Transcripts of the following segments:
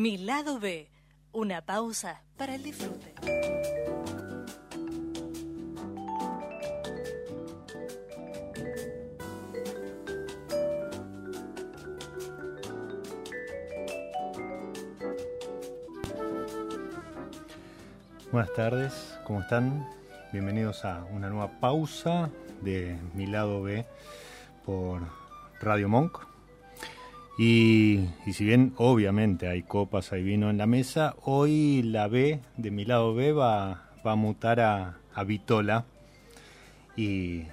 Mi lado B, una pausa para el disfrute. Buenas tardes, ¿cómo están? Bienvenidos a una nueva pausa de Mi lado B por Radio Monk. Y, si bien obviamente hay copas, hay vino en la mesa, hoy la B de mi lado B va, a mutar a, Vitola. Y,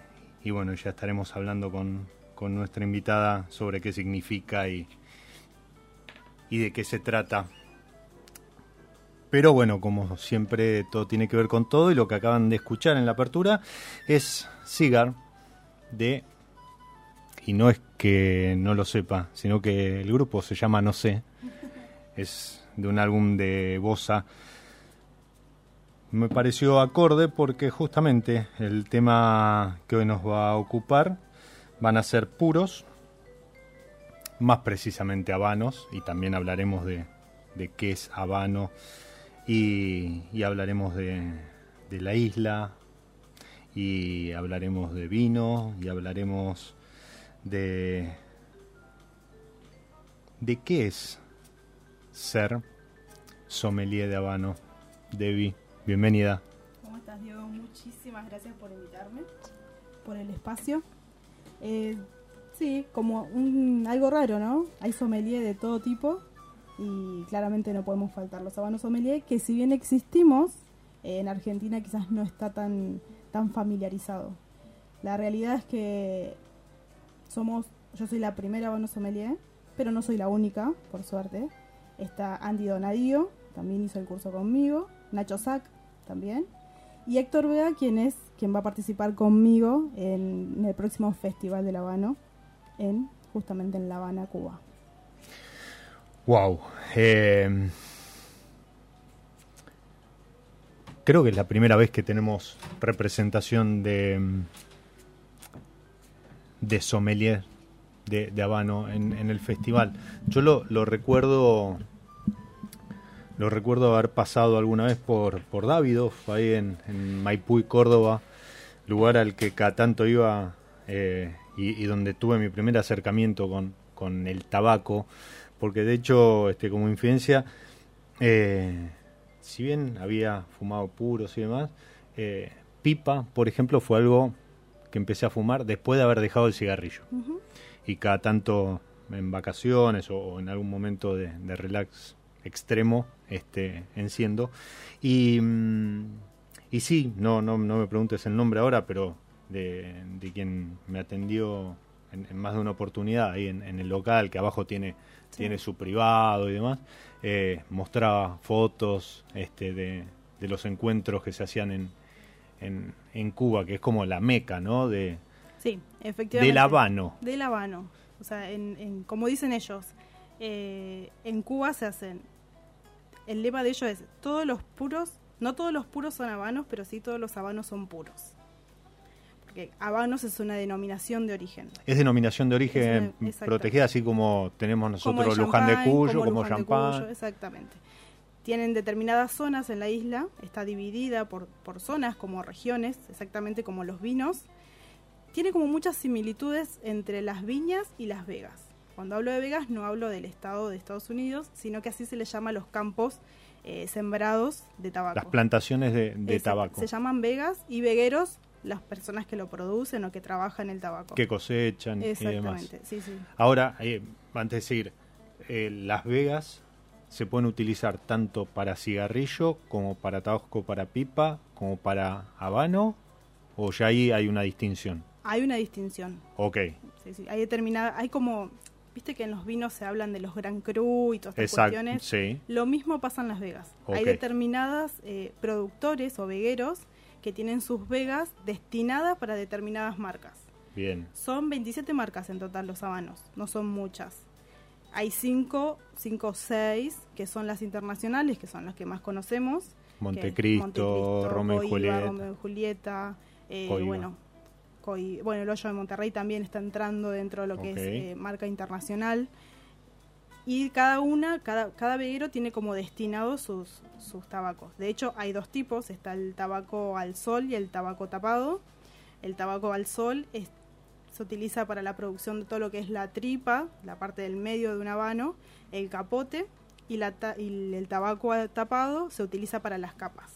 bueno, ya estaremos hablando con, nuestra invitada sobre qué significa y, y de qué se trata. Pero bueno, como siempre todo tiene que ver con todo y lo que acaban de escuchar en la apertura es Cigar de y no es que no lo sepa, sino que el grupo se llama No sé, es de un álbum de Bossa. Me pareció acorde porque justamente el tema que hoy nos va a ocupar van a ser puros, más precisamente habanos, y también hablaremos de, qué es habano y, hablaremos de, de la isla, y hablaremos de vino, y hablaremos de, de qué es ser sommelier de Habano. Debbie, bienvenida. ¿Cómo estás, Diego? Muchísimas gracias por invitarme, por el espacio. Eh, sí, como un, algo raro, ¿no? Hay sommelier de todo tipo y claramente no podemos faltar los habanos sommelier, que si bien existimos, en Argentina quizás no está tan, tan familiarizado. La realidad es que somos, yo soy la primera Bono Sommelier, pero no soy la única, por suerte. Está Andy Donadío, también hizo el curso conmigo, Nacho Sack también, y Héctor Vea, quien es quien va a participar conmigo en, el próximo Festival de La Habana, en, justamente en La Habana, Cuba. Wow. Eh, creo que es la primera vez que tenemos representación de de sommelier de, Habano en, el festival. Yo lo, recuerdo lo recuerdo haber pasado alguna vez por, por Davidoff, ahí en, Maipú y Córdoba, lugar al que cada tanto iba eh, y, donde tuve mi primer acercamiento con, con el tabaco, porque de hecho, este, como influencia, eh, si bien había fumado puros y demás, eh, pipa, por ejemplo, fue algo que empecé a fumar después de haber dejado el cigarrillo. Y cada tanto en vacaciones o, en algún momento de, relax extremo este, enciendo. Y, mm, y sí, no, no, no me preguntes el nombre ahora, pero de, quien me atendió en, más de una oportunidad ahí en, el local, que abajo tiene, tiene su privado y demás, eh, mostraba fotos este, de, de los encuentros que se hacían en, en, en Cuba, que es como la meca, ¿no? De, sí, efectivamente. Del Habano. Del Habano. O sea, en, como dicen ellos, eh, en Cuba se hacen. El lema de ellos es: todos los puros, no todos los puros son habanos, pero sí todos los habanos son puros. Porque habanos es una denominación de origen. Es denominación de origen protegida, así como tenemos nosotros Luján de Cuyo, como, champán. exactamente tienen determinadas zonas en la isla, está dividida por, por zonas como regiones, exactamente como los vinos. Tiene como muchas similitudes entre las viñas y las vegas. Cuando hablo de vegas no hablo del estado de Estados Unidos, sino que así se les llama los campos eh, sembrados de tabaco. Las plantaciones de, tabaco. Se llaman vegas y vegueros las personas que lo producen o que trabajan el tabaco. Que cosechan y demás. Sí, sí. Ahora, eh, antes de decir, eh, Las Vegas se pueden utilizar tanto para cigarrillo como para tabaco para pipa, como para habano, o ya ahí hay una distinción. Hay una distinción. Ok. Sí, sí. Hay determinada, hay como, viste que en los vinos se hablan de los Gran Cru y todas estas cuestiones. Sí. Lo mismo pasa en Las Vegas. Hay determinadas eh, productores o vegueros que tienen sus vegas destinadas para determinadas marcas. Bien. Son 27 marcas en total los habanos, no son muchas. Hay cinco, cinco o seis, que son las internacionales, que son las que más conocemos. Montecristo, Romeo y Julieta. Romeo y Julieta, eh, bueno, bueno, el hoyo de Monterrey también está entrando dentro de lo que es eh, marca internacional. y cada una, cada, cada veguero tiene como destinado sus, sus tabacos. De hecho, hay dos tipos, está el tabaco al sol y el tabaco tapado. El tabaco al sol es- se utiliza para la producción de todo lo que es la tripa, la parte del medio de un habano, el capote y, la ta- y el tabaco tapado se utiliza para las capas.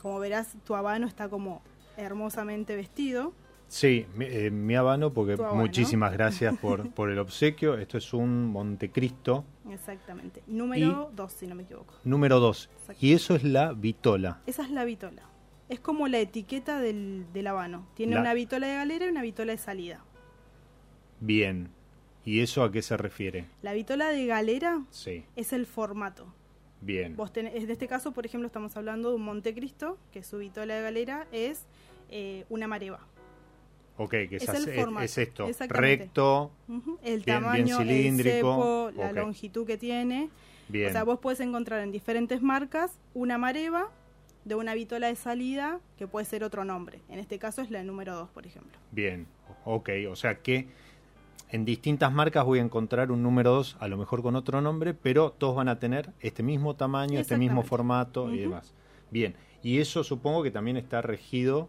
Como verás, tu habano está como hermosamente vestido. Sí, mi, eh, mi habano, porque habano. muchísimas gracias por, por el obsequio. Esto es un Montecristo Exactamente. Número 2, si no me equivoco. número 2. Exacto. Y eso es la vitola. Esa es la vitola. Es como la etiqueta del, del habano. Tiene La- una vitola de galera y una vitola de salida. Bien. ¿Y eso a qué se refiere? La vitola de galera Sí, es el formato. bien. Vos tenés- en este caso, por ejemplo, estamos hablando de un Montecristo, que su vitola de galera es eh, una mareva. Ok, que es, es es- esto. Recto. El Bien- bien tamaño, cilíndrico, el cepo, la longitud que tiene. bien. O sea, vos puedes encontrar en diferentes marcas una mareva de una vitola de salida que puede ser otro nombre. En este caso es la número 2, por ejemplo. Bien, ok, o sea que en distintas marcas voy a encontrar un número 2, a lo mejor con otro nombre, pero todos van a tener este mismo tamaño, este mismo formato y demás. Bien, y eso supongo que también está regido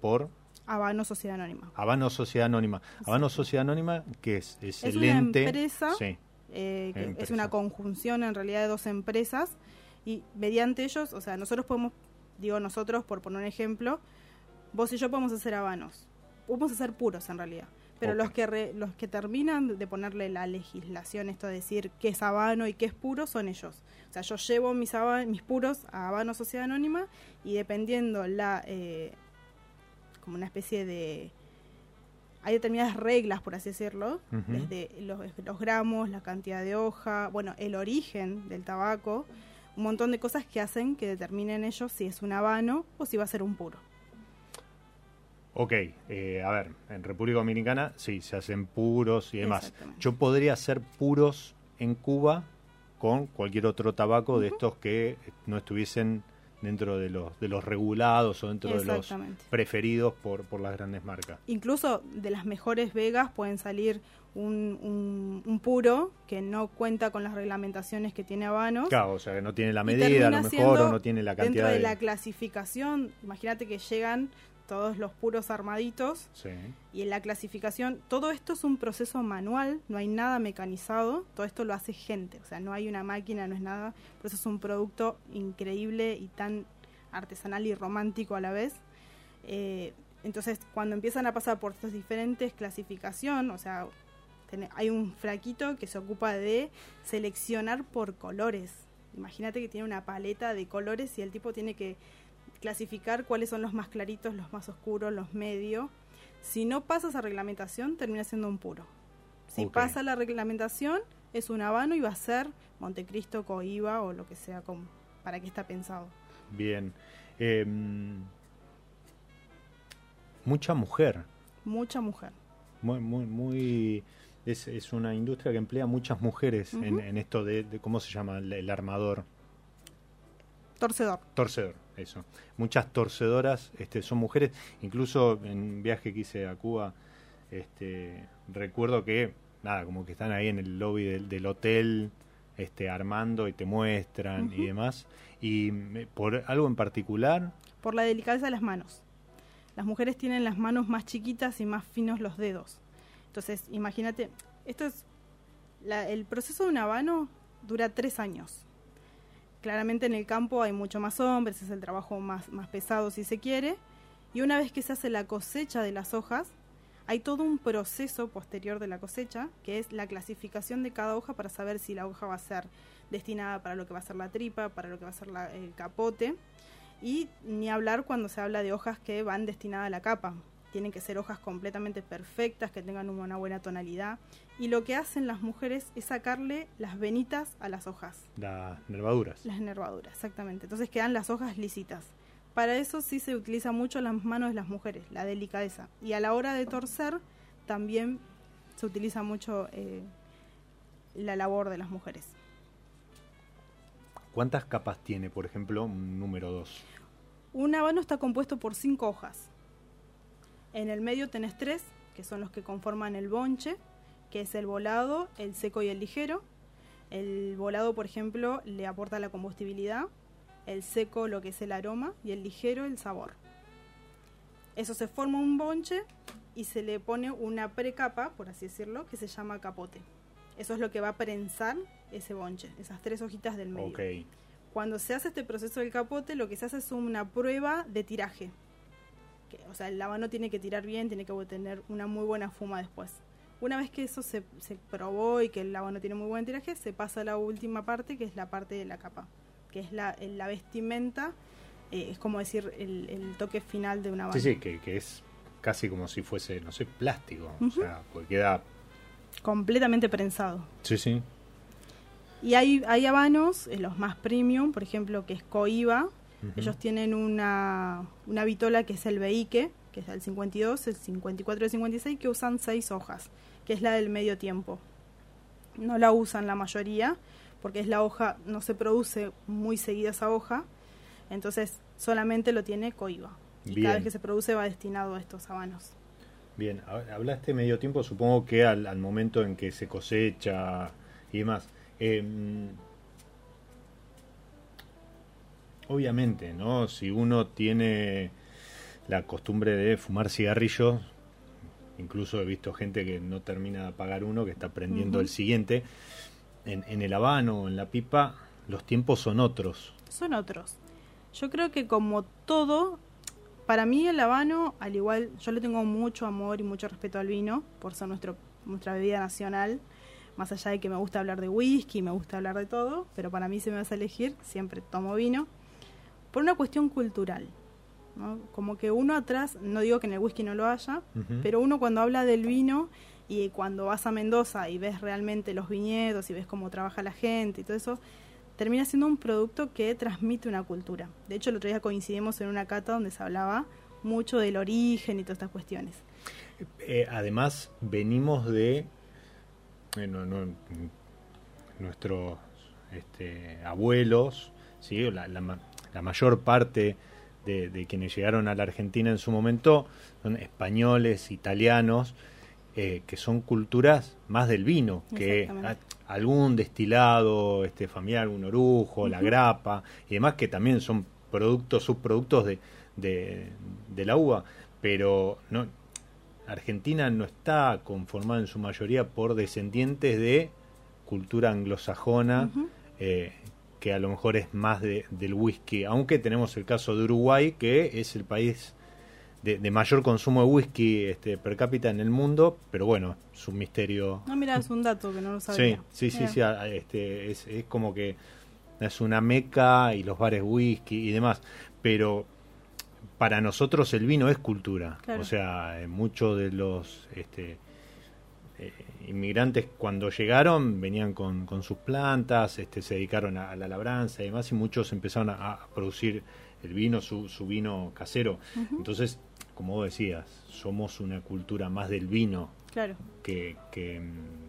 por Habano Sociedad Anónima. Habano Sociedad Anónima. Habano Sociedad Anónima, que es? Es, Es el una ente. empresa. Sí, eh, que Empresa. es una conjunción en realidad de dos empresas y mediante ellos, o sea, nosotros podemos, digo nosotros por poner un ejemplo, vos y yo podemos hacer habanos, podemos hacer puros en realidad, pero los que re- los que terminan de ponerle la legislación, esto de decir qué es habano y qué es puro, son ellos. O sea, yo llevo mis, mis puros a Habano Sociedad Anónima y dependiendo la, eh, como una especie de hay determinadas reglas, por así decirlo, desde los, los gramos, la cantidad de hoja, bueno, el origen del tabaco, un montón de cosas que hacen que determinen ellos si es un habano o si va a ser un puro. ok. eh, a ver, en República Dominicana sí, se hacen puros y demás. Yo podría hacer puros en Cuba con cualquier otro tabaco de estos que no estuviesen dentro de los, de los regulados o dentro de los preferidos por, por las grandes marcas. Incluso de las mejores vegas pueden salir un, un- un puro que no cuenta con las reglamentaciones que tiene Habanos. Claro, o sea, que no tiene la medida, a lo mejor, o no tiene la Dentro cantidad de de... la clasificación, imagínate que llegan todos los puros armaditos Sí. y en la clasificación, todo esto es un proceso manual, no hay nada mecanizado, todo esto lo hace gente, o sea, no hay una máquina, no es nada, por eso es un producto increíble y tan artesanal y romántico a la vez. Eh, entonces, cuando empiezan a pasar por estas diferentes clasificación, o sea, hay un fraquito que se ocupa de seleccionar por colores. Imagínate que tiene una paleta de colores y el tipo tiene que clasificar cuáles son los más claritos, los más oscuros, los medios. Si no pasa esa reglamentación, termina siendo un puro. Si Ok. pasa la reglamentación, es un habano y va a ser Montecristo, Coiba o lo que sea como, para qué está pensado. Bien. Em, mucha mujer. Mucha mujer. Muy, muy, muy es, es una industria que emplea muchas mujeres en, en esto de, de- ¿cómo se llama? El, el armador. Torcedor. Torcedor, eso. Muchas torcedoras este, son mujeres. Incluso en un viaje que hice a Cuba, este, recuerdo que, nada, como que están ahí en el lobby del, del hotel, este, armando y te muestran y demás. Y me- por algo en particular, Por la delicadeza de las manos. Las mujeres tienen las manos más chiquitas y más finos los dedos. Entonces, imagínate, esto es. la- el proceso de un habano dura tres años. Claramente en el campo hay mucho más hombres, es el trabajo más, más pesado si se quiere. Y una vez que se hace la cosecha de las hojas, hay todo un proceso posterior de la cosecha, que es la clasificación de cada hoja para saber si la hoja va a ser destinada para lo que va a ser la tripa, para lo que va a ser la- el capote. Y ni hablar cuando se habla de hojas que van destinadas a la capa. Tienen que ser hojas completamente perfectas, que tengan una buena tonalidad. Y lo que hacen las mujeres es sacarle las venitas a las hojas. las nervaduras. Las nervaduras, exactamente. Entonces quedan las hojas lisitas. Para eso sí se utiliza mucho las manos de las mujeres, la delicadeza. Y a la hora de torcer también se utiliza mucho eh, la labor de las mujeres. ¿Cuántas capas tiene, por ejemplo, un número 2? Un habano está compuesto por cinco hojas. En el medio tenés tres, que son los que conforman el bonche, que es el volado, el seco y el ligero. El volado, por ejemplo, le aporta la combustibilidad, el seco lo que es el aroma y el ligero el sabor. Eso se forma un bonche y se le pone una precapa, por así decirlo, que se llama capote. Eso es lo que va a prensar ese bonche, esas tres hojitas del medio. Cuando se hace este proceso del capote, lo que se hace es una prueba de tiraje. Que, o sea, el habano tiene que tirar bien, tiene que tener una muy buena fuma después. Una vez que eso se, se probó y que el habano tiene muy buen tiraje, se pasa a la última parte, que es la parte de la capa, que es la, la vestimenta, eh, es como decir el, el toque final de una habano. Sí, sí, que, que es casi como si fuese, no sé, plástico. O sea, porque queda. Completamente prensado. Sí, sí. Y hay, hay habanos, eh, los más premium, por ejemplo, que es Coiba. Ellos tienen una, una vitola que es el Beique, que es el 52, el 54 y el 56, que usan seis hojas, que es la del medio tiempo. No la usan la mayoría, porque es la hoja, no se produce muy seguida esa hoja, entonces solamente lo tiene Coiba. Y Bien. cada vez que se produce va destinado a estos habanos. Bien, ha- hablaste medio tiempo, supongo que al, al momento en que se cosecha y demás. Em, obviamente, ¿no? Si uno tiene la costumbre de fumar cigarrillos, incluso he visto gente que no termina de apagar uno, que está prendiendo el siguiente, en, en el habano o en la pipa, los tiempos son otros. son otros. Yo creo que como todo, para mí el habano, al igual, yo le tengo mucho amor y mucho respeto al vino, por ser nuestro, nuestra bebida nacional, más allá de que me gusta hablar de whisky, me gusta hablar de todo, pero para mí si me vas a elegir, siempre tomo vino, por una cuestión cultural. ¿no? Como que uno atrás, no digo que en el whisky no lo haya, pero uno cuando habla del vino y cuando vas a Mendoza y ves realmente los viñedos y ves cómo trabaja la gente y todo eso, termina siendo un producto que transmite una cultura. De hecho, el otro día coincidimos en una cata donde se hablaba mucho del origen y todas estas cuestiones. Eh, además, venimos de eh, no- no- nuestros este, abuelos, ¿sí? la, la la mayor parte de, de quienes llegaron a la Argentina en su momento son españoles, italianos, eh, que son culturas más del vino, que a- algún destilado este, familiar, un orujo, la grapa y demás, que también son productos, subproductos de, de, de la uva, pero no, Argentina no está conformada en su mayoría por descendientes de cultura anglosajona, eh, que a lo mejor es más de- del whisky, aunque tenemos el caso de Uruguay, que es el país de, de mayor consumo de whisky este, per cápita en el mundo, pero bueno, es un misterio. No, mira, es un dato que no lo Sí, sabía. sí, sí, Mira. sí, a- este, es, es como que es una meca y los bares whisky y demás, pero para nosotros el vino es cultura, Claro. o sea, eh, muchos de los este, eh, inmigrantes cuando llegaron venían con, con sus plantas, este, se dedicaron a, a la labranza y demás, y muchos empezaron a, a producir el vino, su, su vino casero. Entonces, como vos decías, somos una cultura más del vino Claro. que, que,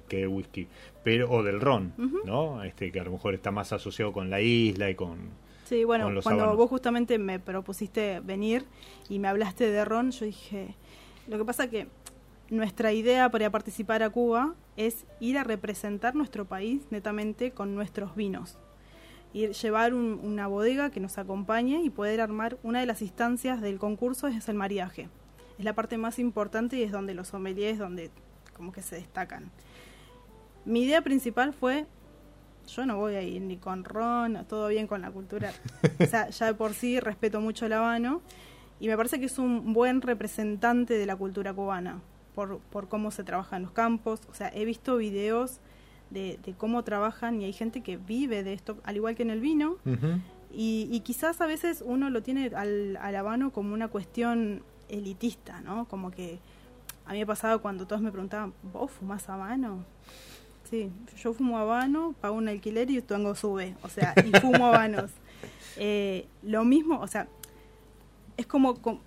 que del whisky, pero o del ron. ¿no? Este que a lo mejor está más asociado con la isla y con Sí, bueno, con los cuando vos justamente me propusiste venir y me hablaste de ron, yo dije, lo que pasa que nuestra idea para participar a Cuba es ir a representar nuestro país netamente con nuestros vinos. Ir llevar un- una bodega que nos acompañe y poder armar una de las instancias del concurso es el maridaje. Es la parte más importante y es donde los sommeliers donde como que se destacan. Mi idea principal fue yo no voy a ir ni con ron, todo bien con la cultura. O sea, ya de por sí respeto mucho el habano y me parece que es un buen representante de la cultura cubana por, por cómo se trabaja en los campos. O sea, he visto videos de, de cómo trabajan y hay gente que vive de esto, al igual que en el vino. Y, y quizás a veces uno lo tiene al, al habano como una cuestión elitista, ¿no? Como que a mí me pasaba cuando todos me preguntaban, ¿vos fumás habano? Sí, yo fumo habano, pago un alquiler y tengo sube, o sea, y fumo habanos. Eh, lo mismo, o sea, es como, com-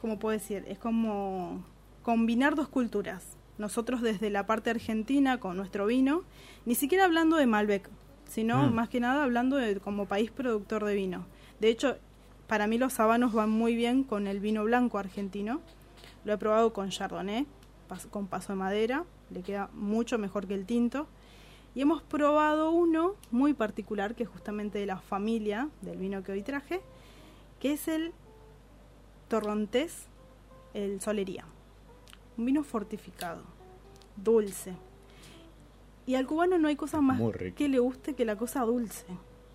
¿cómo puedo decir? Es como combinar dos culturas. Nosotros desde la parte argentina con nuestro vino, ni siquiera hablando de Malbec, sino Mm. más que nada hablando de como país productor de vino. De hecho, para mí los habanos van muy bien con el vino blanco argentino. Lo he probado con Chardonnay, con paso de madera, le queda mucho mejor que el tinto. Y hemos probado uno muy particular, que es justamente de la familia del vino que hoy traje, que es el Torrontés, el Solería. Un vino fortificado, dulce. Y al cubano no hay cosa más que le guste que la cosa dulce.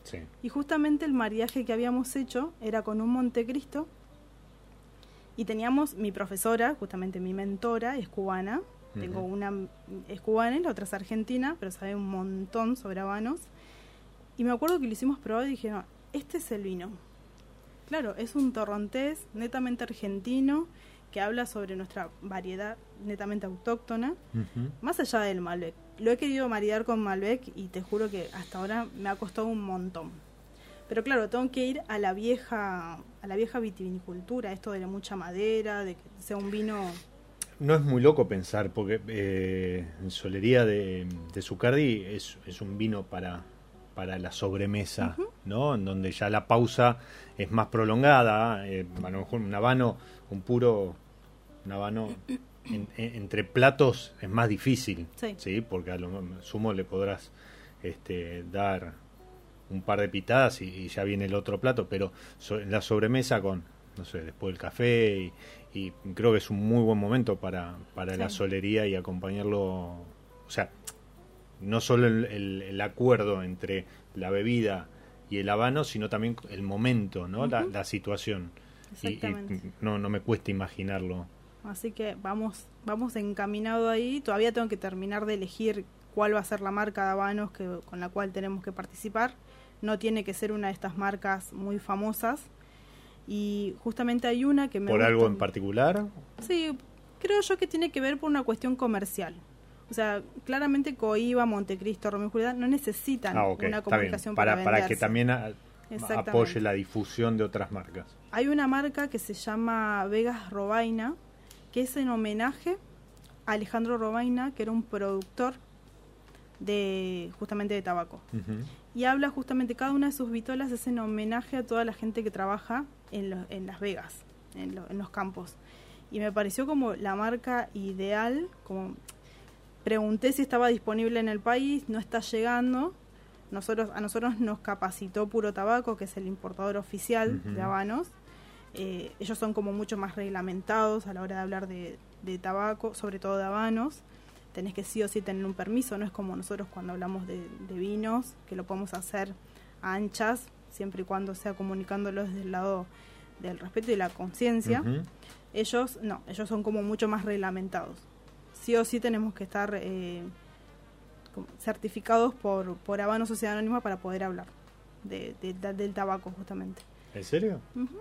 Sí. Y justamente el mariaje que habíamos hecho era con un Montecristo. Y teníamos mi profesora, justamente mi mentora, es cubana. Tengo una es cubana y la otra es argentina, pero sabe un montón sobre habanos. Y me acuerdo que lo hicimos probar y dije, no, este es el vino. Claro, es un torrontés netamente argentino que habla sobre nuestra variedad netamente autóctona más allá del Malbec. Lo he querido maridar con Malbec y te juro que hasta ahora me ha costado un montón. Pero claro, tengo que ir a la vieja a la vieja vitivinicultura, esto de la mucha madera, de que sea un vino No es muy loco pensar, porque eh, en Solería de, de Zucardi es, es un vino para, para la sobremesa, ¿no? En donde ya la pausa es más prolongada. eh, a lo mejor un habano, un puro, un habano en- en- entre platos es más difícil, Sí. Porque a lo sumo le podrás este, dar un par de pitadas y, y ya viene el otro plato, pero so- en la sobremesa con, no sé, después del café y, y creo que es un muy buen momento para, para la solería y acompañarlo, o sea, no solo el, el- el acuerdo entre la bebida y el habano, sino también el momento, ¿no? la, la situación. Y- no, no me cuesta imaginarlo. Así que vamos, vamos encaminado ahí. Todavía tengo que terminar de elegir cuál va a ser la marca de habanos que, con la cual tenemos que participar. No tiene que ser una de estas marcas muy famosas. Y justamente hay una que me ¿Por gusta algo en particular? Sí, creo yo que tiene que ver por una cuestión comercial. O sea, claramente Coiba, Montecristo, Romeo y Julieta no necesitan Ah, una comunicación Para, para, para que también a- apoye la difusión de otras marcas. Hay una marca que se llama Vegas Robaina, que es en homenaje a Alejandro Robaina, que era un productor de justamente de tabaco. Y habla justamente, cada una de sus vitolas es en homenaje a toda la gente que trabaja en, lo- en Las Vegas, en, lo- en los campos. Y me pareció como la marca ideal, como pregunté si estaba disponible en el país, no está llegando. Nosotros, a nosotros nos capacitó Puro Tabaco, que es el importador oficial de habanos. Eh, ellos son como mucho más reglamentados a la hora de hablar de, de tabaco, sobre todo de habanos. Tenés que sí o sí tener un permiso, no es como nosotros cuando hablamos de, de vinos, que lo podemos hacer a anchas, siempre y cuando sea comunicándolo desde el lado del respeto y la conciencia. Ellos no, ellos son como mucho más reglamentados. Sí o sí tenemos que estar eh, certificados por, por Habano Sociedad Anónima para poder hablar de, de- de- del tabaco justamente. ¿En serio? Ujú.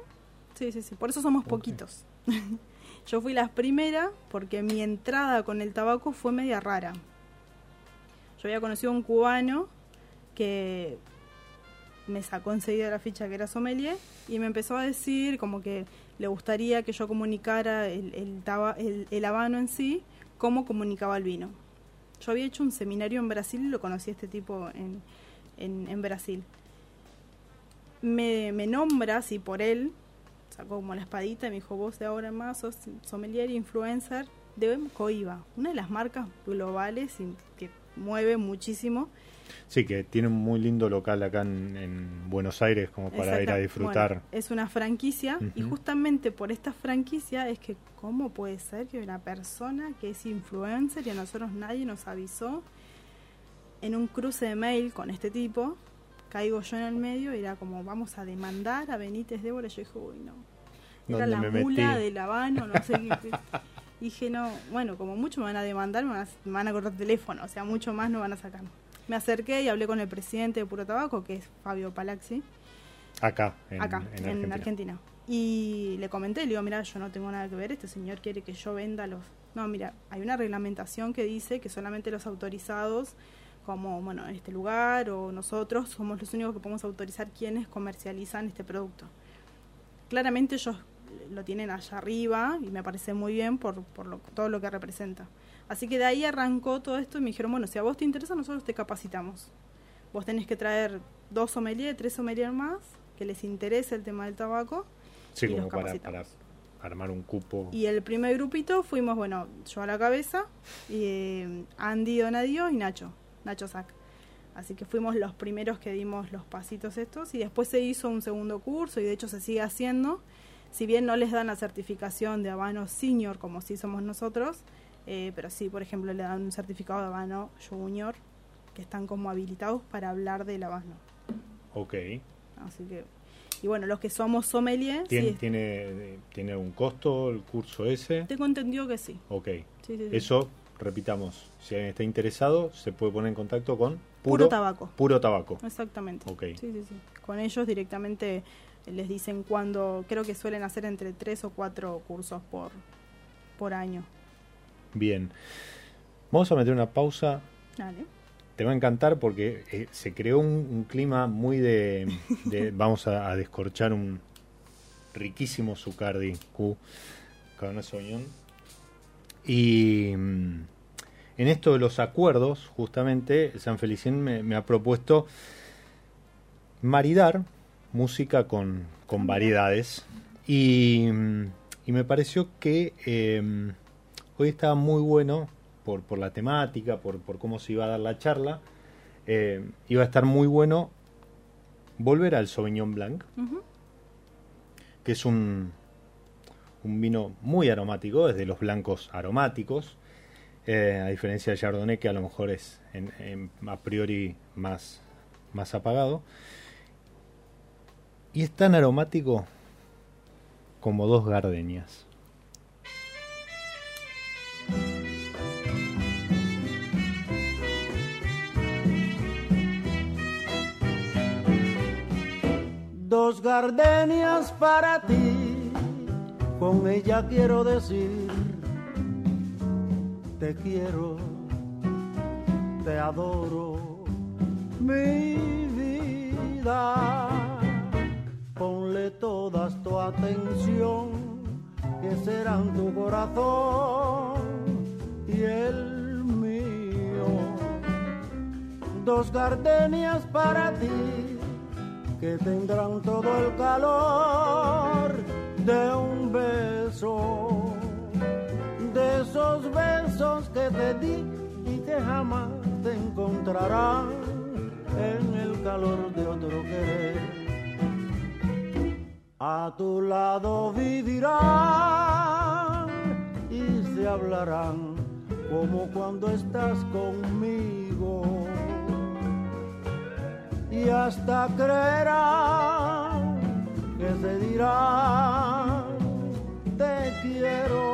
Sí, sí, sí, por eso somos poquitos. Yo fui la primera porque mi entrada con el tabaco fue media rara. Yo había conocido a un cubano que me sacó enseguida la ficha que era sommelier y me empezó a decir como que le gustaría que yo comunicara el, el, taba- el, el habano en sí, cómo comunicaba el vino. Yo había hecho un seminario en Brasil y lo conocí a este tipo en, en, en Brasil. Me, me nombra así por él, sacó como la espadita y me dijo, vos de ahora en más sos sommelier influencer de Coiba, una de las marcas globales y que mueve muchísimo. Sí, que tiene un muy lindo local acá en, en Buenos Aires como para ir a disfrutar. bueno, es una franquicia y justamente por esta franquicia es que cómo puede ser que una persona que es influencer y a nosotros nadie nos avisó en un cruce de mail con este tipo, caigo yo en el medio era como vamos a demandar a Benítez Débora y yo dije, uy no, era ¿Dónde la me mula metí? del habano, no sé qué. Dije, no, bueno, como mucho me van a demandar, me van a, me van a cortar teléfono, o sea, mucho más no van a sacar. Me acerqué y hablé con el presidente de Puro Tabaco, que es Fabio Palaxi, Acá, en, acá, en en, Argentina. Argentina. Y le comenté, le digo, mira, yo no tengo nada que ver, este señor quiere que yo venda los... No, mira, hay una reglamentación que dice que solamente los autorizados, como, bueno, en este lugar o nosotros, somos los únicos que podemos autorizar quienes comercializan este producto. Claramente ellos lo tienen allá arriba y me parece muy bien por, por lo- todo lo que representa. Así que de ahí arrancó todo esto y me dijeron, bueno, si a vos te interesa, nosotros te capacitamos. Vos tenés que traer dos sommeliers, tres sommeliers más, que les interese el tema del tabaco. Sí, y como los para, capacitamos. para armar un cupo. Y el primer grupito fuimos, bueno, yo a la cabeza, y, eh, Andy Donadio y Nacho, Nacho Sac. Así que fuimos los primeros que dimos los pasitos estos y después se hizo un segundo curso y de hecho se sigue haciendo. Si bien no les dan la certificación de habano senior como sí somos nosotros, eh, pero sí, por ejemplo, le dan un certificado de habano junior que están como habilitados para hablar del habano. Ok. Así que, y bueno, los que somos sommelier, ¿Tiene, sí, tiene, ¿Tiene algún costo el curso ese? tengo entendido que sí. Ok. Sí, sí, sí. Eso, repitamos, si alguien está interesado, se puede poner en contacto con Puro tabaco. Puro tabaco. Exactamente. Ok. Sí, sí, sí. Con ellos directamente les dicen cuándo, creo que suelen hacer entre tres o cuatro cursos por, por año. Bien. Vamos a meter una pausa. Dale. Te va a encantar porque eh, se creó un, un clima muy de... de- vamos a, a descorchar un riquísimo Zucardi Q Cabernet Sauvignon. Y mm, en esto de los acuerdos, justamente, San Felicien me, me ha propuesto maridar música con, con variedades. Y, y me pareció que eh, hoy estaba muy bueno por, por la temática, por, por cómo se iba a dar la charla. eh, iba a estar muy bueno volver al Sauvignon Blanc, que es un, un vino muy aromático, es de los blancos aromáticos, eh, a diferencia del Chardonnay, que a lo mejor es en- a priori más, más apagado. Y es tan aromático como dos gardenias. Dos gardenias para ti, con ella quiero decir, te quiero, te adoro, mi vida. Ponle todas tu atención, que serán tu corazón y el mío. Dos gardenias para ti que tendrán todo el calor de un beso, y que jamás te encontrarán en el calor de otro querer. A tu lado vivirán y se hablarán como cuando estás conmigo y hasta creerán que se dirán te quiero.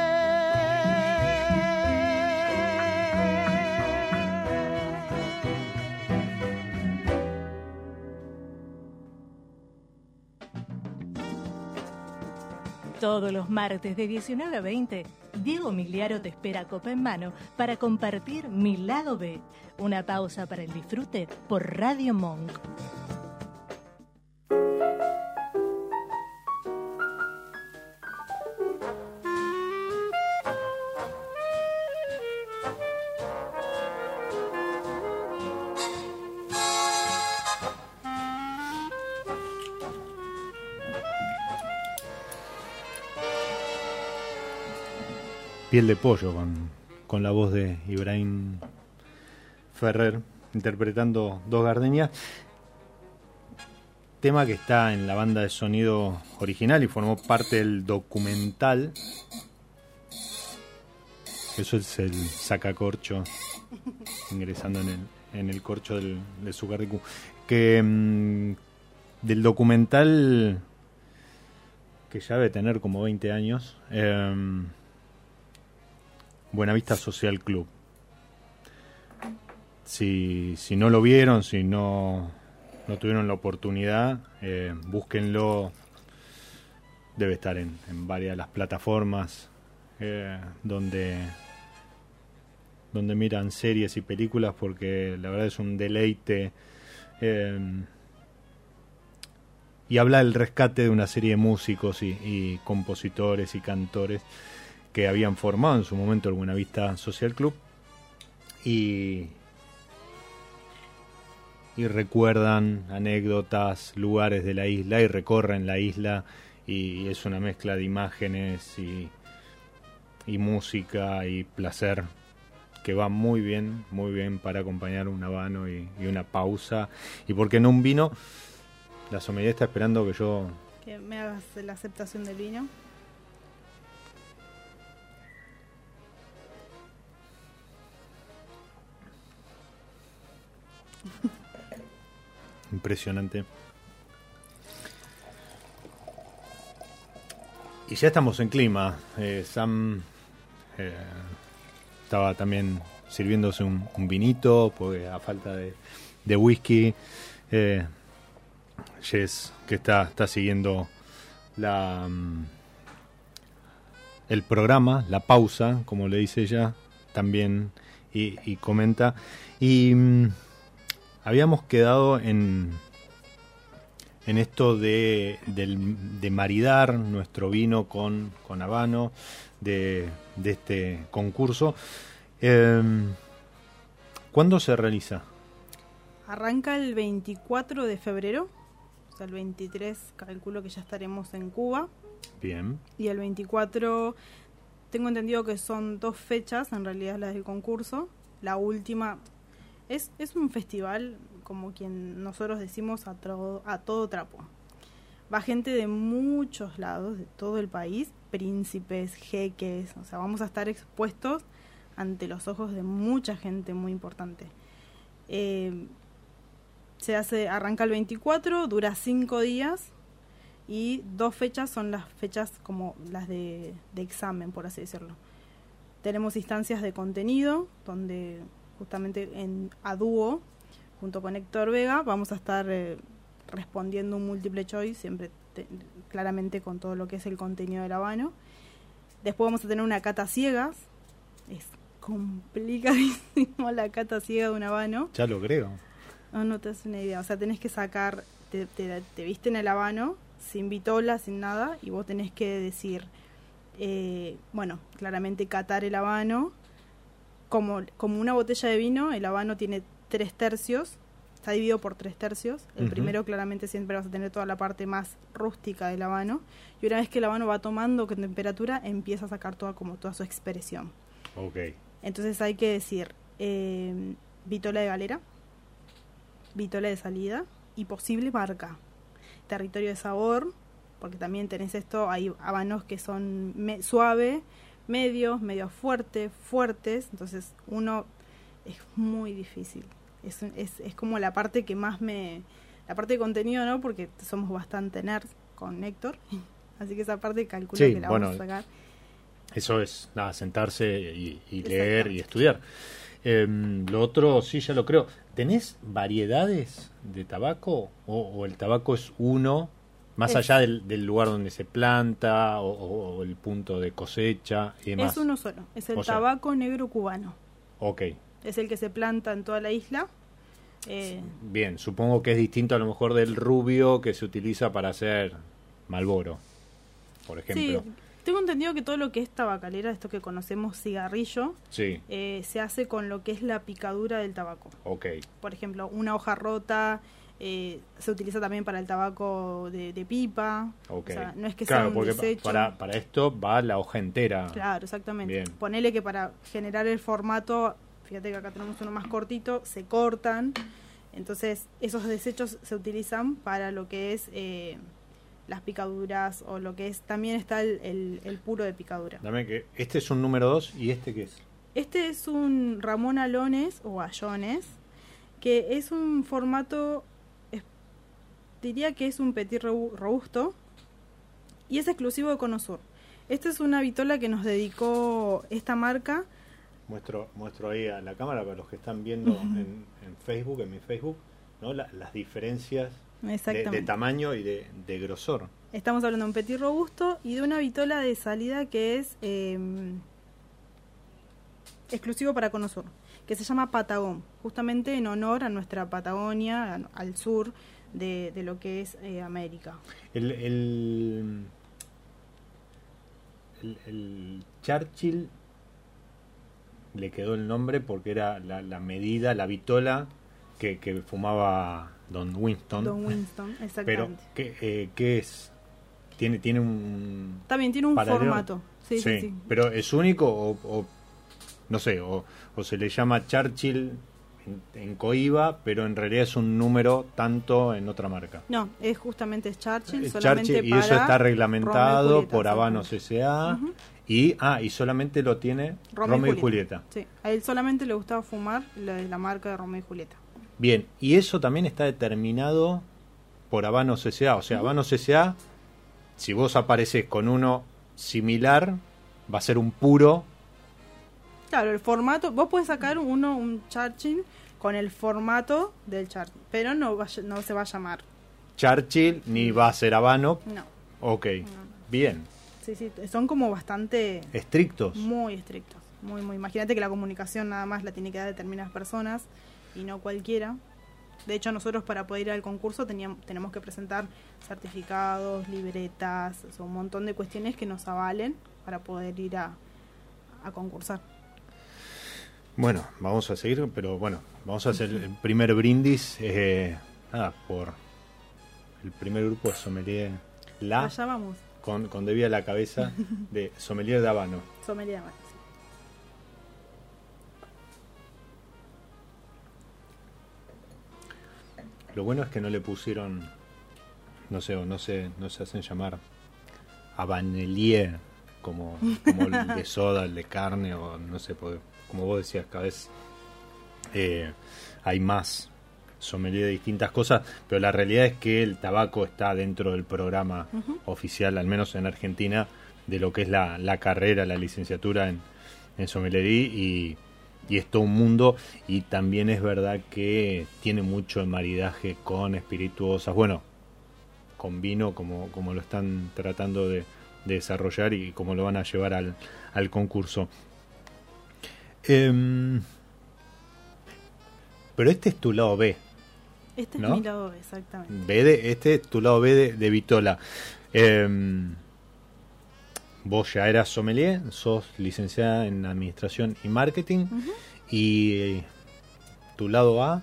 Todos los martes de 19 a 20, Diego Miliaro te espera copa en mano para compartir Mi Lado B, una pausa para el disfrute por Radio Monk. Piel de Pollo con, con la voz de Ibrahim Ferrer interpretando Dos Gardenias. Tema que está en la banda de sonido original y formó parte del documental. Eso es el sacacorcho ingresando en el, en el corcho del, de su Que mm, del documental que ya debe tener como 20 años. Eh, Buenavista Social Club. Si, si no lo vieron, si no, no tuvieron la oportunidad, eh, búsquenlo. Debe estar en, en varias de las plataformas eh, donde, donde miran series y películas porque la verdad es un deleite. Eh, y habla del rescate de una serie de músicos y, y compositores y cantores que habían formado en su momento el Buenavista Social Club y, y recuerdan anécdotas, lugares de la isla y recorren la isla y es una mezcla de imágenes y, y música y placer que va muy bien, muy bien para acompañar un habano y, y una pausa. Y porque no un vino, la sommelier está esperando que yo... Que me hagas la aceptación del vino. Impresionante. Y ya estamos en clima. Eh, Sam eh, estaba también sirviéndose un, vinito, porque a falta de, whisky. Eh, Jess, que está, está siguiendo la, um, el programa, la pausa, como le dice ella, también, y, y comenta. Y. Habíamos quedado en, en esto de, de, de, maridar nuestro vino con, con habano, de, de este concurso. Eh, ¿Cuándo se realiza? Arranca el 24 de febrero, o sea, el 23 calculo que ya estaremos en Cuba. Bien. Y el 24, tengo entendido que son dos fechas, en realidad las del concurso. La última es, es un festival, como quien nosotros decimos, a, a todo trapo. Va gente de muchos lados, de todo el país, príncipes, jeques, o sea, vamos a estar expuestos ante los ojos de mucha gente muy importante. Eh, se hace, arranca el 24, dura cinco días y dos fechas son las fechas como las de, de examen, por así decirlo. Tenemos instancias de contenido, donde justamente en a dúo junto con Héctor Vega vamos a estar eh, respondiendo un múltiple choice siempre te, claramente con todo lo que es el contenido del habano. Después vamos a tener una cata ciegas. Es complicadísimo la cata ciega de un habano. Ya lo creo. No no te das una idea. O sea tenés que sacar te, te, te visten el habano sin vitola sin nada y vos tenés que decir eh, bueno claramente catar el habano como, como una botella de vino, el habano tiene tres tercios, está dividido por tres tercios. El uh -huh. primero claramente siempre vas a tener toda la parte más rústica del habano. Y una vez que el habano va tomando con temperatura, empieza a sacar toda como toda su expresión. Ok. Entonces hay que decir eh, vitola de galera, vitola de salida y posible marca. Territorio de sabor, porque también tenés esto, hay habanos que son me suave, medios, medio fuertes, fuertes, entonces uno es muy difícil. Es, es, es, como la parte que más me... La parte de contenido, ¿no? Porque somos bastante nerds con Héctor, así que esa parte calculo sí, que la bueno, vamos a sacar. Eso es, nada, sentarse y, y leer y estudiar. Eh, lo otro, sí, ya lo creo. ¿Tenés variedades de tabaco o, o el tabaco es uno más es, allá del, del, lugar donde se planta o, o, o, el punto de cosecha y demás. Es uno solo, es el o tabaco negro cubano. Ok. Es el que se planta en toda la isla. Eh, Bien, supongo que es distinto a lo mejor del rubio que se utiliza para hacer Malboro, por ejemplo. Sí, tengo entendido que todo lo que es tabacalera, esto que conocemos cigarrillo, sí. eh, se hace con lo que es la picadura del tabaco. Ok. Por ejemplo, una hoja rota, eh, se utiliza también para el tabaco de, de pipa. Ok. O sea, no es que claro, sea un porque desecho. para, para esto va la hoja entera. Claro, exactamente. Bien. Ponele que para generar el formato, fíjate que acá tenemos uno más cortito, se cortan. Entonces, esos desechos se utilizan para lo que es eh, las picaduras o lo que es. También está el, el- el puro de picadura. Dame que este es un número 2 y este qué es. Este es un Ramón Alones o Ayones, que es un formato, diría que es un petit robu- robusto y es exclusivo de Conosur. Esta es una vitola que nos dedicó esta marca. Muestro, muestro ahí a la cámara para los que están viendo en, en Facebook, en mi Facebook, ¿no? La- las diferencias de, tamaño y de, de grosor. Estamos hablando de un petit robusto y de una vitola de salida que es eh, exclusivo para Conosur, que se llama Patagón, justamente en honor a nuestra Patagonia, al sur de, de lo que es eh, América. El, el, el, el Churchill le quedó el nombre porque era la, la medida, la vitola que, que fumaba Don Winston. Don Winston, Pero, exactamente. ¿qué, eh, qué es? ¿Tiene, tiene un También tiene un paralelo? formato. Sí, sí, sí. ¿Pero es único o, o no sé, o, o se le llama Churchill en, en Coiba, pero en realidad es un número tanto en otra marca? No, es justamente Churchill, solamente Churchill, y para eso está reglamentado Julieta, por Habanos. S.A. Y ah y solamente lo tiene Romeo y Romeo y Julieta. Julieta. Sí, a él solamente le gustaba fumar la, la marca de Romeo y Julieta. Bien, y eso también está determinado por Habanos S.A. O sea, Habanos S.A. si vos apareces con uno similar, va a ser un puro Claro, el formato, vos puedes sacar uno, un Churchill, con el formato del Churchill, pero no, va no se va a llamar. Churchill ni va a ser Habano. No, Ok, bien. sí, sí, son como bastante, Estrictos. muy estrictos. Muy, muy. Imagínate que la comunicación nada más la tiene que dar determinadas personas y no cualquiera. De hecho, nosotros para poder ir al concurso teníamos, tenemos que presentar certificados, libretas, o sea, un montón de cuestiones que nos avalen para poder ir a, a concursar. Bueno, vamos a seguir, pero bueno, vamos a hacer el primer brindis. eh, nada, por el primer grupo de Sommelier La, Allá vamos, con, con debida la cabeza de Sommelier de Habano. sommelier de Max. Lo bueno es que no le pusieron, no sé, o no se, no se hacen llamar Habanelier, como, como el de soda, el de carne, o no sé, como vos decías, cada vez eh, hay más sommelier de distintas cosas, pero la realidad es que el tabaco está dentro del programa oficial, al menos en Argentina, de lo que es la, la carrera, la licenciatura en, en sommelería y, y es todo un mundo y también es verdad que tiene mucho maridaje con espirituosas, bueno, con vino como, como lo están tratando de, de desarrollar y como lo van a llevar al, al concurso. Em, pero este es tu lado B. Este es mi lado, exactamente. B de, este es tu lado B de, de Vitola. Em, vos ya eras sommelier, sos licenciada en Administración y Marketing. Y tu lado A,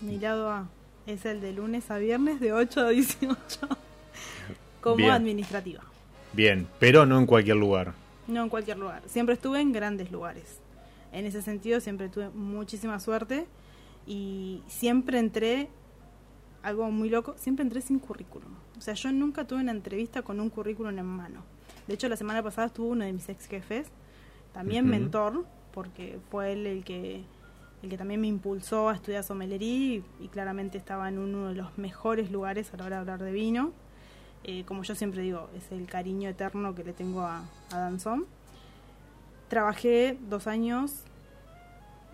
Mi lado A es el de lunes a viernes de 8 a 18 como Bien. administrativa. Bien, pero no en cualquier lugar. No en cualquier lugar. Siempre estuve en grandes lugares. En ese sentido siempre tuve muchísima suerte y siempre entré, algo muy loco, siempre entré sin currículum. O sea, yo nunca tuve una entrevista con un currículum en mano. De hecho, la semana pasada estuvo uno de mis ex jefes, también mentor, porque fue él el que, el que también me impulsó a estudiar sommelería y, y claramente estaba en uno de los mejores lugares a la hora de hablar de vino. Eh, como yo siempre digo, es el cariño eterno que le tengo a, a Danzón. Trabajé dos años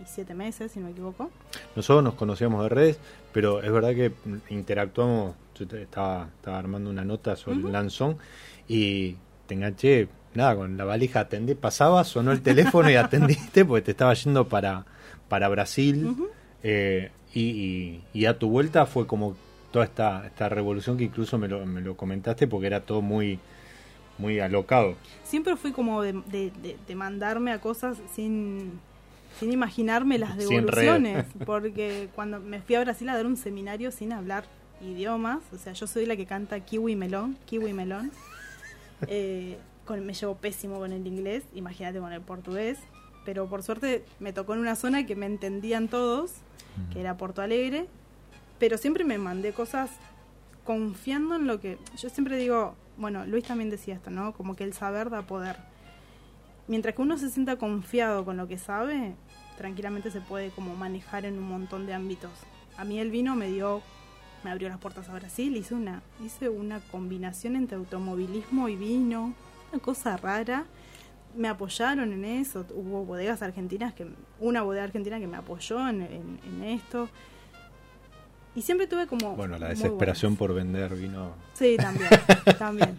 y siete meses, si no me equivoco. Nosotros nos conocíamos de redes, pero es verdad que interactuamos. Yo estaba, estaba armando una nota sobre el lanzón y te enganché, nada, con la valija atendí, pasaba, sonó el teléfono y atendiste porque te estaba yendo para, para Brasil. Eh, y, y- y a tu vuelta fue como toda esta, esta revolución que incluso me lo, me lo comentaste porque era todo muy, muy alocado. Siempre fui como de, de- de- de mandarme a cosas sin, sin imaginarme las devoluciones. porque cuando me fui a Brasil a dar un seminario sin hablar idiomas. O sea, yo soy la que canta kiwi melón, kiwi melón. Eh, con, me llevo pésimo con el inglés, imagínate con el portugués. Pero por suerte me tocó en una zona que me entendían todos, que era Porto Alegre. Pero siempre me mandé cosas confiando en lo que... Yo siempre digo, bueno, Luis también decía esto, ¿no? Como que el saber da poder. Mientras que uno se sienta confiado con lo que sabe, tranquilamente se puede como manejar en un montón de ámbitos. A mí el vino me dio, me abrió las puertas a Brasil, hice una, hice una combinación entre automovilismo y vino, una cosa rara. Me apoyaron en eso, hubo bodegas argentinas que, una bodega argentina que me apoyó en, en- en esto. Y siempre tuve como... Bueno, la desesperación por vender vino. Sí, también, también,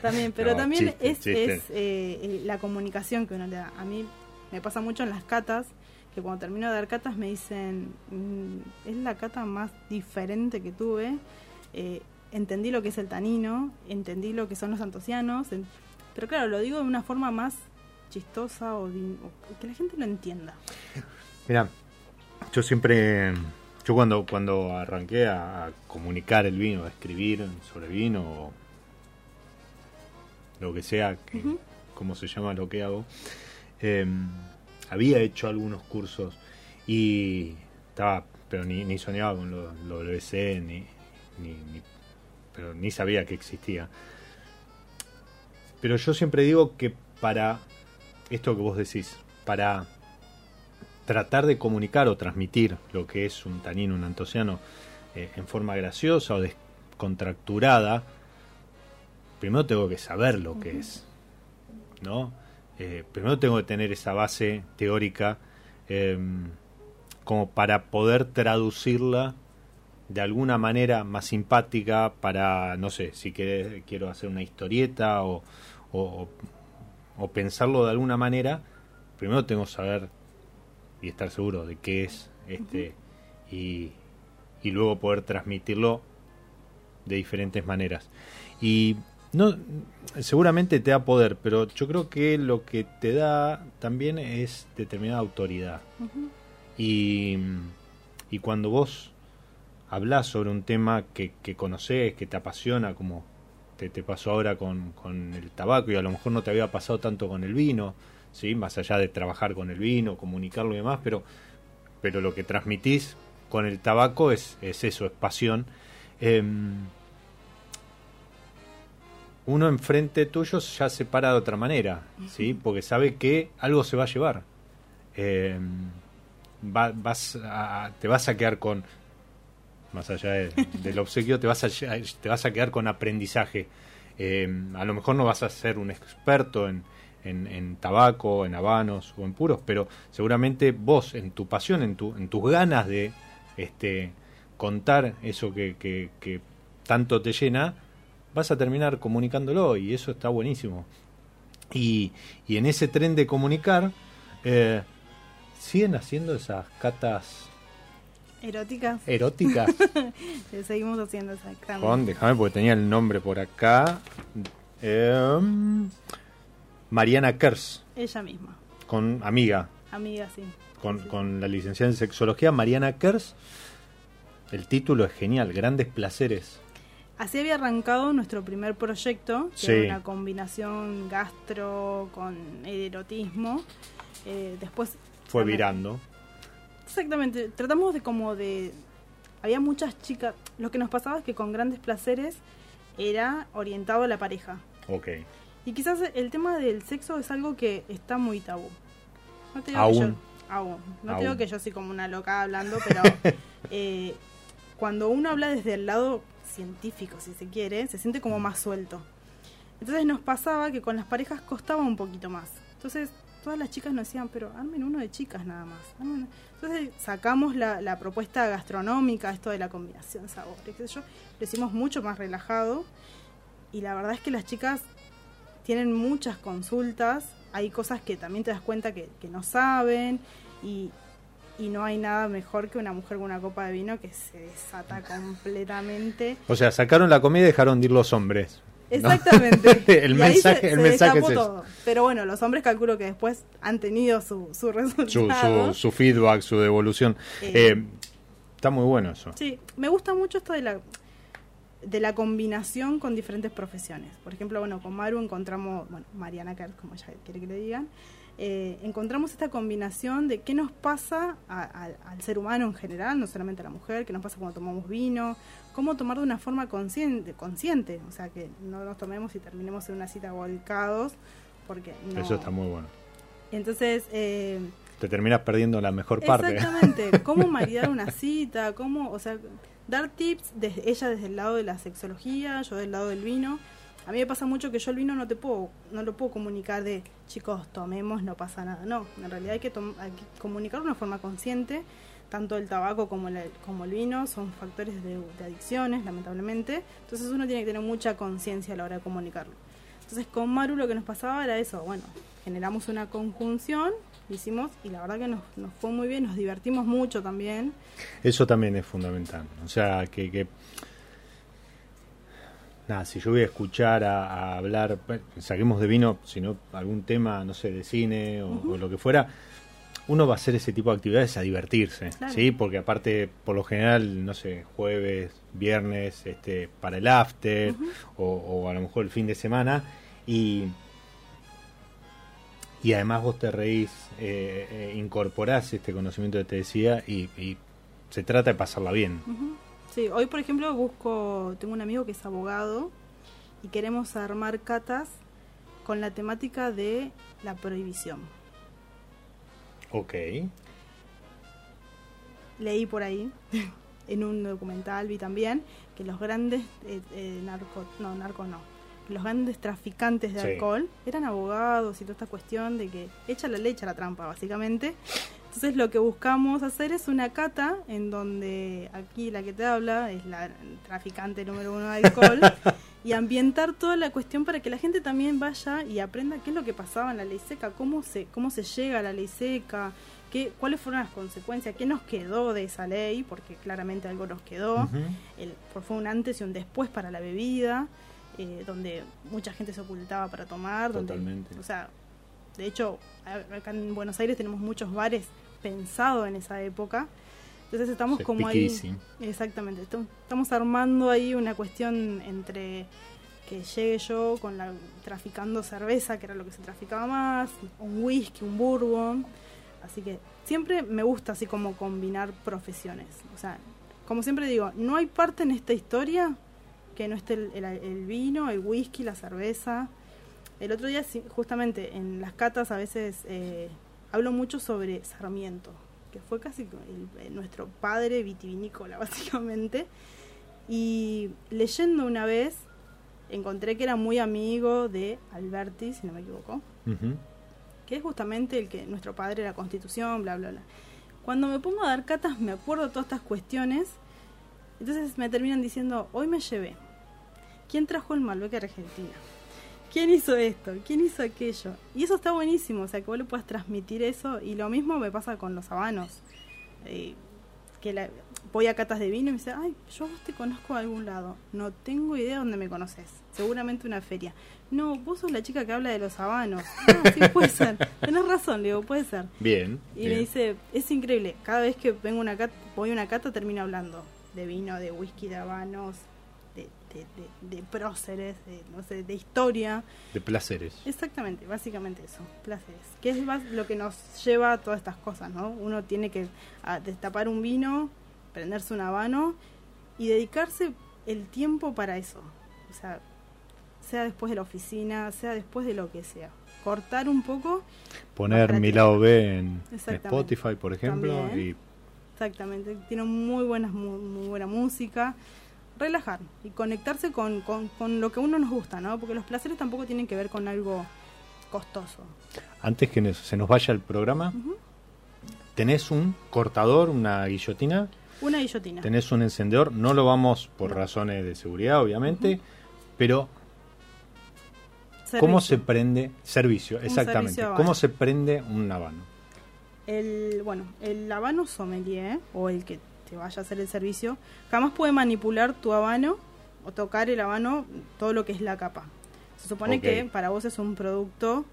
también, pero No, también chiste, es, chiste. es, eh, eh, la comunicación que uno le da. A mí me pasa mucho en las catas, que cuando termino de dar catas me dicen, "Mm, es la cata más diferente que tuve, eh, entendí lo que es el tanino, entendí lo que son los antocianos, en- pero claro, lo digo de una forma más chistosa o, o que la gente lo entienda. Mira, yo siempre, yo cuando, cuando arranqué a, a comunicar el vino, a escribir sobre vino o lo que sea, que, Ujú. como se llama lo que hago, eh, había hecho algunos cursos y estaba, pero ni, ni soñaba con lo, lo WC, ni, ni, ni- pero ni sabía que existía. Pero yo siempre digo que para esto que vos decís, para tratar de comunicar o transmitir lo que es un tanino, un antociano, eh, en forma graciosa o descontracturada, primero tengo que saber lo que es, ¿no? Eh, primero tengo que tener esa base teórica eh, como para poder traducirla de alguna manera más simpática para, no sé, si querés- quiero hacer una historieta o, o, o pensarlo de alguna manera, primero tengo que saber y estar seguro de qué es este y, y luego poder transmitirlo de diferentes maneras. Y no seguramente te da poder, pero yo creo que lo que te da también es determinada autoridad. Y, y cuando vos hablas sobre un tema que, que conoces, que te apasiona, como te, te pasó ahora con, con el tabaco, y a lo mejor no te había pasado tanto con el vino, ¿sí? más allá de trabajar con el vino, comunicarlo y demás, pero, pero lo que transmitís con el tabaco es, es eso, es pasión. Em, uno enfrente tuyo ya se para de otra manera, ¿sí? porque sabe que algo se va a llevar. Em, va- vas a- te vas a quedar con más allá de- del obsequio te vas a te vas a quedar con aprendizaje Eh, a lo mejor no vas a ser un experto en, en, en tabaco en habanos o en puros pero seguramente vos en tu pasión en tu en tus ganas de este contar eso que, que, que tanto te llena vas a terminar comunicándolo y eso está buenísimo y, y en ese tren de comunicar eh, siguen haciendo esas catas Eróticas, eróticas. seguimos haciendo exactamente. Con, déjame porque tenía el nombre por acá. Em, Mariana Kers, Ella misma, con amiga, amiga, sí. con, Sí. con la licenciada en sexología, Mariana Kers. El título es genial, Grandes Placeres. Así había arrancado nuestro primer proyecto, que Sí. era una combinación gastro con erotismo. Eh, después Fue también- virando. Exactamente, tratamos de como de... Había muchas chicas, lo que nos pasaba es que con grandes placeres era orientado a la pareja. Ok. Y quizás el tema del sexo es algo que está muy tabú. No te digo Aún. Que yo, aún. No te digo Aún. que yo soy como una loca hablando, pero eh, cuando uno habla desde el lado científico, si se quiere, se siente como más suelto. Entonces nos pasaba que con las parejas costaba un poquito más. Entonces todas las chicas nos decían, pero armen uno de chicas nada más. Entonces sacamos la, la propuesta gastronómica, esto de la combinación sabores, qué sé yo, lo hicimos mucho más relajado. Y la verdad es que las chicas tienen muchas consultas, hay cosas que también te das cuenta que, que no saben y, y no hay nada mejor que una mujer con una copa de vino que se desata completamente. O sea, sacaron la comida y dejaron de ir los hombres. ¿no? Exactamente. el Y mensaje, se- el se mensaje es todo. Pero bueno, los hombres calculo que después han tenido su, su Su, resultado. su, su feedback, su devolución. Eh. Eh, está muy bueno eso. Sí, me gusta mucho esto de la... de la combinación con diferentes profesiones. Por ejemplo, bueno, con Maru encontramos, bueno, Mariana Kerr, como ella quiere que le digan, eh, encontramos esta combinación de qué nos pasa al ser humano en general, no solamente a la mujer, qué nos pasa cuando tomamos vino, cómo tomar de una forma consciente, consciente o sea, que no nos tomemos y terminemos en una cita volcados, porque no... Eso está muy bueno. Entonces... Eh, Te terminas perdiendo la mejor parte. Exactamente, cómo maridar una cita, cómo, o sea, dar tips, desde, ella desde el lado de la sexología, yo del lado del vino. A mí me pasa mucho que yo el vino no te puedo, no lo puedo comunicar de chicos, tomemos, no pasa nada. No, en realidad hay que, hay que comunicar de una forma consciente. Tanto el tabaco como, el, como el vino son factores de, de adicciones, lamentablemente. Entonces uno tiene que tener mucha conciencia a la hora de comunicarlo. Entonces con Maru lo que nos pasaba era eso, bueno, generamos una conjunción hicimos y la verdad que nos, nos fue muy bien, nos divertimos mucho también. Eso también es fundamental. O sea, que, que nada, si yo voy a escuchar a, hablar, saquemos de vino, sino algún tema, no sé, de cine o, lo que fuera, uno va a hacer ese tipo de actividades a divertirse, ¿sí? Porque aparte, por lo general, no sé, jueves, viernes, este, para el after o, o, a lo mejor el fin de semana y y además vos te reís, eh, eh, incorporás este conocimiento que te decía y, se trata de pasarla bien. Sí, hoy por ejemplo busco, tengo un amigo que es abogado y queremos armar catas con la temática de la prohibición. Ok. Leí por ahí, en un documental vi también, que los grandes eh, eh narcos, no, narcos no, los grandes traficantes de alcohol eran abogados y toda esta cuestión de que echa la leche a la trampa, básicamente. Entonces lo que buscamos hacer es una cata en donde aquí la que te habla es la traficante número uno de alcohol y ambientar toda la cuestión para que la gente también vaya y aprenda qué es lo que pasaba en la ley seca, cómo se, cómo se llega a la ley seca, qué, cuáles fueron las consecuencias, qué nos quedó de esa ley, porque claramente algo nos quedó, el, fue un antes y un después para la bebida. Eh, donde mucha gente se ocultaba para tomar. Totalmente. Donde, o sea, de hecho, acá en Buenos Aires tenemos muchos bares pensados en esa época. Entonces estamos como ahí. Exactamente. Estamos armando ahí una cuestión entre que llegue yo con la traficando cerveza, que era lo que se traficaba más, un whisky, un bourbon. Así que siempre me gusta así como combinar profesiones. O sea, como siempre digo, no hay parte en esta historia que no esté el, vino, el whisky, la cerveza. El otro día, justamente en las catas, a veces eh, hablo mucho sobre Sarmiento, que fue casi nuestro padre vitivinícola, básicamente. Y leyendo una vez, encontré que era muy amigo de Alberti, si no me equivoco, que es justamente el que nuestro padre, la constitución, bla, bla, bla. Cuando me pongo a dar catas, me acuerdo de todas estas cuestiones entonces me terminan diciendo, hoy me llevé. ¿Quién trajo el Malbec a Argentina? ¿Quién hizo esto? ¿Quién hizo aquello? Y eso está buenísimo, o sea, que vos le puedas transmitir eso. Y lo mismo me pasa con los habanos. Eh, que la, voy a catas de vino y me dice, ay, yo vos te conozco de algún lado. No tengo idea dónde me conoces. Seguramente una feria. No, vos sos la chica que habla de los habanos. Ah, sí, puede ser. Tenés razón, le digo, puede ser. Bien. Y me dice, es increíble. Cada vez que vengo una cata, voy a una cata, termino hablando de vino, de whisky, de habanos, de, de, próceres, de, no sé, de historia. De placeres. Exactamente, básicamente eso, placeres. Que es lo que nos lleva a todas estas cosas, ¿no? Uno tiene que destapar un vino, prenderse un habano y dedicarse el tiempo para eso. O sea, sea después de la oficina, sea después de lo que sea. Cortar un poco. Poner mi lado B en Spotify, por ejemplo, y Exactamente, tiene muy, buenas, muy, buena música. Relajar y conectarse con, con, lo que uno nos gusta, ¿no? Porque los placeres tampoco tienen que ver con algo costoso. Antes que se nos vaya el programa, ¿tenés un cortador, una guillotina? Una guillotina. ¿Tenés un encendedor? No lo vamos por razones de seguridad, obviamente, pero ¿cómo se prende? Servicio, exactamente. ¿Cómo se prende un habano? El, bueno, el habano sommelier o el que te vaya a hacer el servicio jamás puede manipular tu habano o tocar el habano todo lo que es la capa. Se supone que para vos es un producto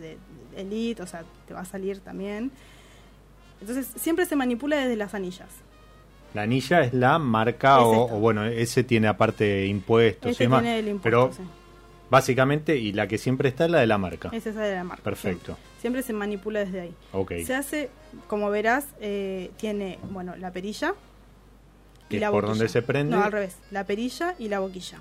de, elite, o sea, te va a salir también. Entonces siempre se manipula desde las anillas. La anilla es la marca Es o, bueno, ese tiene aparte impuestos Este y demás. tiene el impuesto, pero sí. Básicamente, y la que siempre está es la de la marca. Es esa de la marca. Perfecto. Siempre, siempre se manipula desde ahí. Ok. Se hace, como verás, eh, tiene, bueno, la perilla. Y es la por boquilla. donde se prende. No, al revés. La perilla y la boquilla.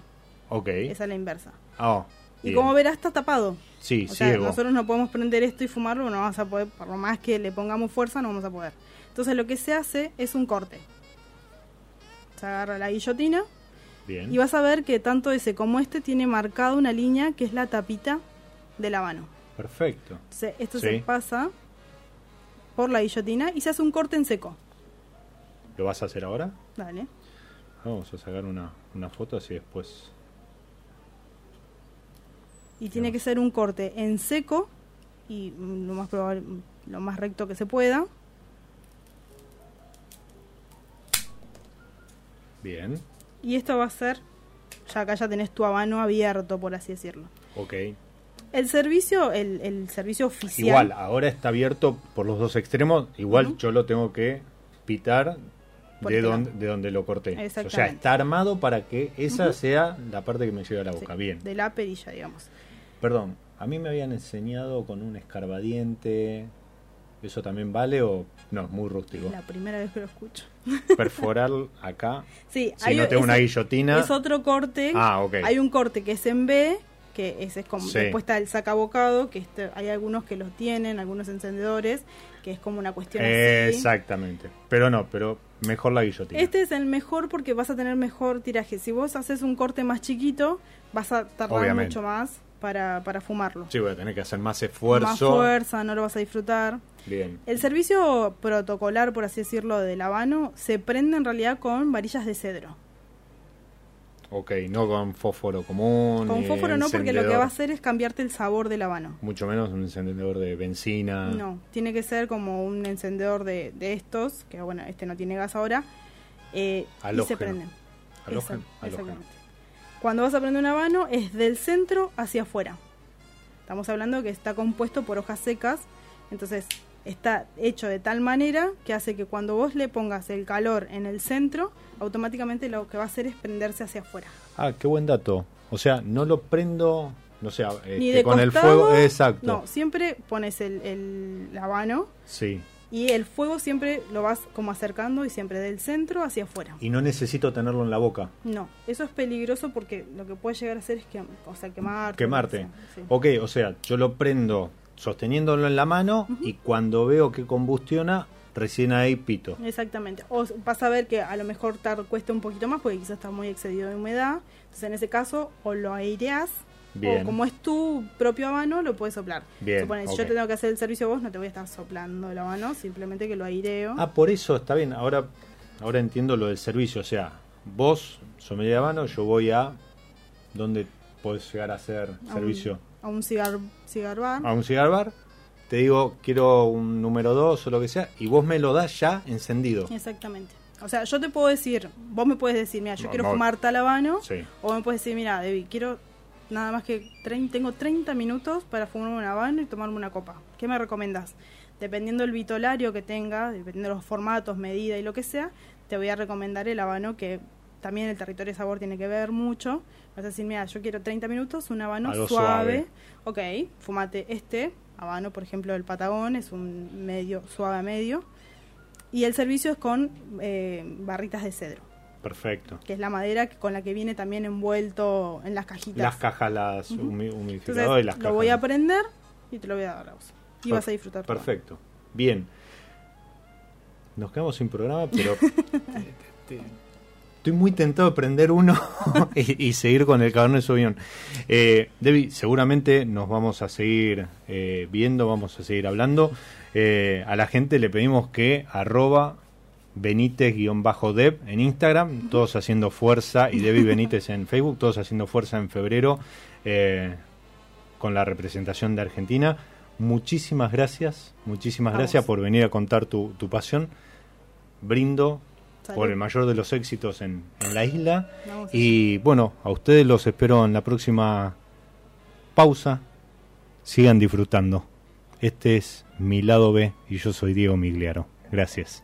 Ok. Esa es la inversa. Ah, Y bien. como verás, está tapado. Sí, O sea, ciego. nosotros no podemos prender esto y fumarlo, no vamos a poder, por lo más que le pongamos fuerza, no vamos a poder. Entonces lo que se hace es un corte. Se agarra la guillotina Bien. y vas a ver que tanto ese como este tiene marcada una línea que es la tapita del habano. Perfecto. Entonces esto Sí. se pasa por la guillotina y se hace un corte en seco. ¿Lo vas a hacer ahora? Dale. Vamos a sacar una, una foto así después. Y tiene que ser un corte en seco y lo más probable, lo más recto que se pueda. Bien. Y esto va a ser, ya acá ya tenés tu habano abierto, por así decirlo. Ok. El servicio, el, el servicio oficial. Igual, ahora está abierto por los dos extremos. Igual yo lo tengo que pitar de este donde, de donde lo corté. O sea, está armado para que esa sea la parte que me lleve a la Sí, boca. Bien. De la perilla, digamos. Perdón, a mí me habían enseñado con un escarbadiente. ¿Eso también vale o no? Es muy rústico. La primera vez que lo escucho. Perforar acá. Sí, Si no tengo es- una guillotina. Es otro corte. Ah, ok. Hay un corte que es en B, que ese es como. Sí. Después está el sacabocado, que este- hay algunos que los tienen, algunos encendedores, que es como una cuestión así. Exactamente. Pero no, pero mejor la guillotina. Este es el mejor porque vas a tener mejor tiraje. Si vos haces un corte más chiquito, vas a tardar Obviamente. mucho más para, para fumarlo. Sí, voy a tener que hacer más Más esfuerzo. fuerza, no lo vas a disfrutar. Bien. El servicio protocolar, por así decirlo, del habano se prende en realidad con varillas de cedro. Ok, no con fósforo común. Con fósforo no, porque lo que va a hacer es cambiarte el sabor del habano. Mucho menos un encendedor de benzina. No, tiene que ser como un encendedor de, de estos, que bueno, este no tiene gas ahora, eh, y se prenden. Exactamente. Cuando vas a prender un habano es del centro hacia afuera. Estamos hablando que está compuesto por hojas secas, entonces está hecho de tal manera que hace que cuando vos le pongas el calor en el centro, automáticamente lo que va a hacer es prenderse hacia afuera. Ah, qué buen dato. O sea, no lo prendo, no sé, Ni este, de con el fuego. Exacto. No, siempre pones el, el habano Sí. Y el fuego siempre lo vas como acercando y siempre del centro hacia afuera. Y no necesito tenerlo en la boca. No, eso es peligroso porque lo que puede llegar a hacer es que, o sea, quemarte. Quemarte. sí. Ok, o sea, yo lo prendo sosteniéndolo en la mano y cuando veo que combustiona, recién ahí pito. Exactamente. O vas a ver que a lo mejor te cuesta un poquito más porque quizás está muy excedido de humedad. Entonces, en ese caso, o lo aireas Bien. o como es tu propio habano, lo puedes soplar. Bien, Supones, yo te tengo que hacer el servicio a vos, no te voy a estar soplando el habano, simplemente que lo aireo. Ah, por eso está bien. Ahora, ahora entiendo lo del servicio. O sea, vos, sommelier de habano, yo voy a. ¿Dónde podés llegar a hacer a servicio? Un, a un cigar, cigar bar. a un cigar bar, te digo, quiero un número 2 o lo que sea, y vos me lo das ya encendido. Exactamente. O sea, yo te puedo decir, vos me puedes decir, mira, yo No, quiero no. fumar tal habano, Sí. o me puedes decir, mira, Debbie, quiero nada más que tengo 30 minutos para fumarme un habano y tomarme una copa. ¿Qué me recomendás? Dependiendo del vitolario que tenga, dependiendo de los formatos, medida y lo que sea, te voy a recomendar el habano que también el territorio de sabor tiene que ver mucho. Vas a decir, mira, yo quiero 30 minutos, un habano suave. Ok, fumate este habano, por ejemplo, el Patagón, es un medio, suave a medio. Y el servicio es con eh, barritas de cedro, Perfecto. que es la madera que- con la que viene también envuelto en las cajitas. Las cajas, las Entonces, humidificadoras y las lo cajas. voy a prender y te lo voy a dar a vos. Y vas a disfrutar. todo. Perfecto. Bien. Nos quedamos sin programa, pero estoy muy tentado de prender uno y, y seguir con el Cabernet Sauvignon. Eh, Debbie, seguramente nos vamos a seguir eh, viendo, vamos a seguir hablando. Eh, a la gente le pedimos que arroba Benítez-Dev en Instagram, todos haciendo fuerza, y Debbie Benítez en Facebook, todos haciendo fuerza en febrero eh, con la representación de Argentina. Muchísimas gracias, muchísimas gracias por venir a contar tu, tu pasión. Brindo Salud. por el mayor de los éxitos en, en la isla. Y bueno, a ustedes los espero en la próxima pausa. Sigan disfrutando. Este es mi lado B y yo soy Diego Migliaro. Gracias.